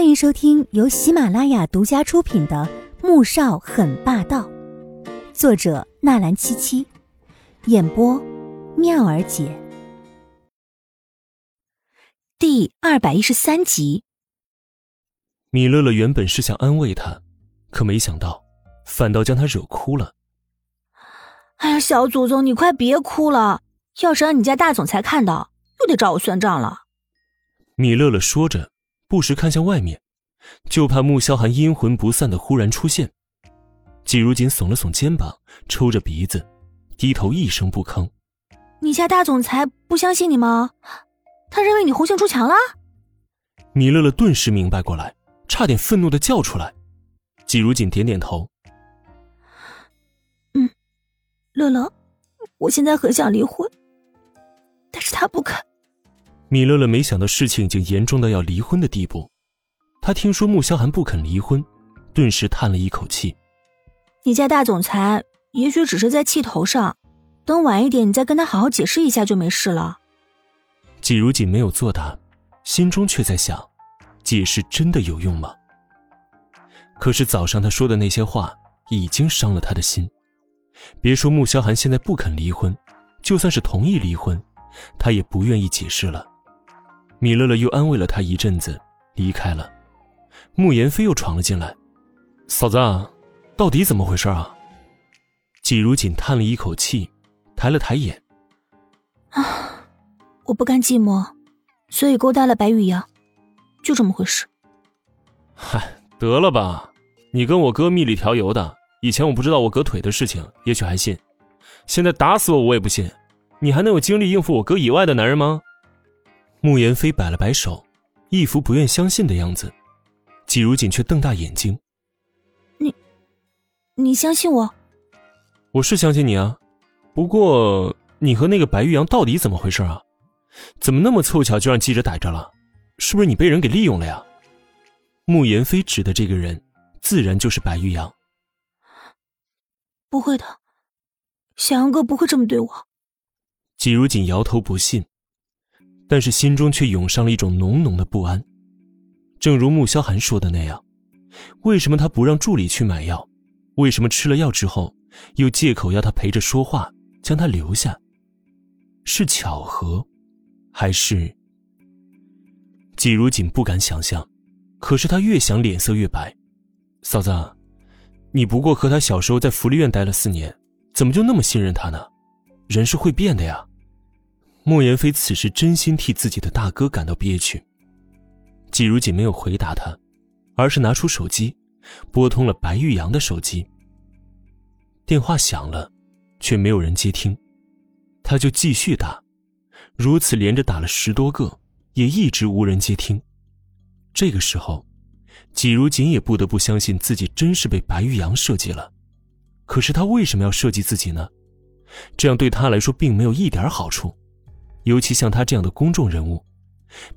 欢迎收听由喜马拉雅独家出品的《穆少很霸道》，作者纳兰七七，演播妙儿姐，第二百一十三集。米乐乐原本是想安慰他，可没想到反倒将他惹哭了。哎呀，小祖宗，你快别哭了！要是让你家大总裁看到，又得找我算账了。米乐乐说着，不时看向外面，就怕穆萧寒阴魂不散的忽然出现。季如锦耸了耸肩膀，抽着鼻子，低头一声不吭。你家大总裁不相信你吗？他认为你红杏出墙了？米乐乐顿时明白过来，差点愤怒的叫出来。季如锦点点头，嗯，乐乐，我现在很想离婚，但是他不肯。米乐乐没想到事情已经严重到要离婚的地步，他听说穆萧寒不肯离婚，顿时叹了一口气。你家大总裁也许只是在气头上，等晚一点你再跟他好好解释一下就没事了。季如锦没有作答，心中却在想：解释真的有用吗？可是早上他说的那些话已经伤了他的心。别说穆萧寒现在不肯离婚，就算是同意离婚，他也不愿意解释了。米乐乐又安慰了他一阵子，离开了。慕言飞又闯了进来：“嫂子，到底怎么回事啊？”季如锦叹了一口气，抬了抬眼：“啊，我不甘寂寞，所以勾搭了白玉阳，就这么回事。”“嗨，得了吧！你跟我哥蜜里调油的，以前我不知道我哥腿的事情，也许还信，现在打死我我也不信，你还能有精力应付我哥以外的男人吗？”穆言飞摆了摆手，一副不愿相信的样子。季如锦却瞪大眼睛：“你，你相信我？我是相信你啊，不过你和那个白玉阳到底怎么回事啊？怎么那么凑巧就让记者逮着了？是不是你被人给利用了呀？”穆言飞指的这个人，自然就是白玉阳。不会的，小杨哥不会这么对我。季如锦摇头不信。但是心中却涌上了一种浓浓的不安，正如穆萧寒说的那样，为什么他不让助理去买药？为什么吃了药之后，又借口要他陪着说话，将他留下？是巧合，还是……季如锦不敢想象，可是他越想脸色越白。嫂子，你不过和他小时候在福利院待了四年，怎么就那么信任他呢？人是会变的呀。莫言飞此时真心替自己的大哥感到憋屈。季如锦没有回答他，而是拿出手机，拨通了白玉阳的手机。电话响了，却没有人接听，他就继续打，如此连着打了十多个，也一直无人接听。这个时候，季如锦也不得不相信自己真是被白玉阳设计了。可是他为什么要设计自己呢？这样对他来说并没有一点好处。尤其像他这样的公众人物，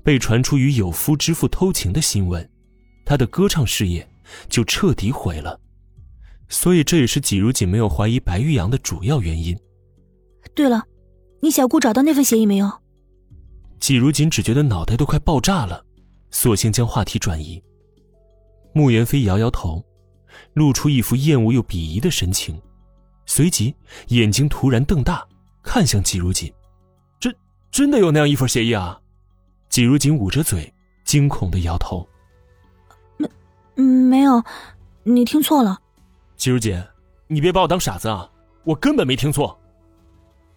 被传出与有夫之妇偷情的新闻，他的歌唱事业就彻底毁了。所以这也是季如锦没有怀疑白玉阳的主要原因。对了，你小姑找到那份协议没有？季如锦只觉得脑袋都快爆炸了，索性将话题转移。穆言飞摇摇头，露出一副厌恶又鄙夷的神情，随即眼睛突然瞪大，看向季如锦。真的有那样一份协议啊！季如锦捂着嘴，惊恐的摇头：“没，没有，你听错了。”季如锦，你别把我当傻子啊！我根本没听错。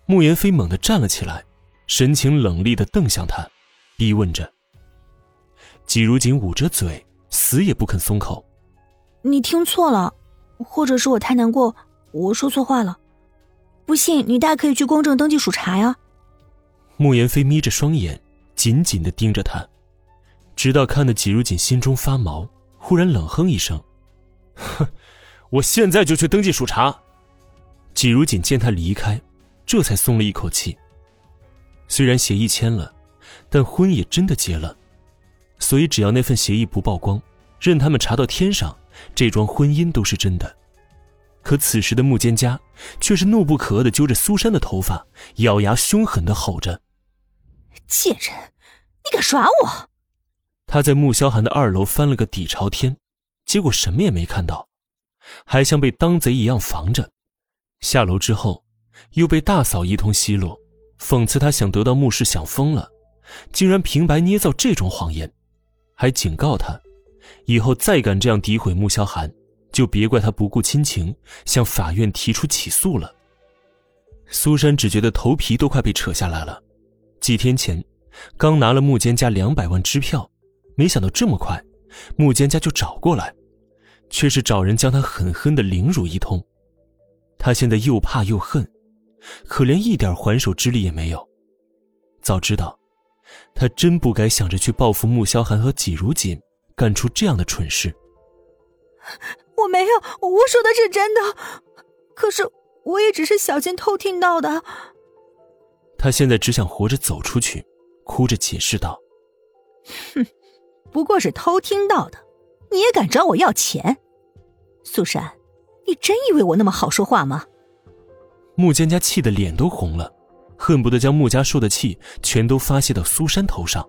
慕言飞猛地站了起来，神情冷厉的瞪向他，逼问着。季如锦捂着嘴，死也不肯松口：“你听错了，或者是我太难过，我说错话了。不信，你大可以去公证登记署查呀。”慕言飞眯着双眼，紧紧的盯着他，直到看得季如锦心中发毛，忽然冷哼一声：“哼，我现在就去登记署查。”季如锦见他离开，这才松了一口气。虽然协议签了，但婚也真的结了，所以只要那份协议不曝光，任他们查到天上，这桩婚姻都是真的。可此时的穆蒹葭却是怒不可遏的揪着苏珊的头发，咬牙凶狠的吼着。贱人，你敢耍我！他在穆萧寒的二楼翻了个底朝天，结果什么也没看到，还像被当贼一样防着。下楼之后，又被大嫂一通奚落，讽刺他想得到穆氏想疯了，竟然平白捏造这种谎言，还警告他，以后再敢这样诋毁穆萧寒，就别怪他不顾亲情，向法院提出起诉了。苏珊只觉得头皮都快被扯下来了。几天前，刚拿了穆坚家两百万支票，没想到这么快，穆坚家就找过来，却是找人将他狠狠的凌辱一通。他现在又怕又恨，可连一点还手之力也没有。早知道，他真不该想着去报复穆萧寒和季如锦，干出这样的蠢事。我没有，我说的是真的。可是。我也只是小心偷听到的。他现在只想活着走出去，哭着解释道：“哼，不过是偷听到的，你也敢找我要钱？苏珊，你真以为我那么好说话吗？”穆蒹葭气得脸都红了，恨不得将穆家受的气全都发泄到苏珊头上。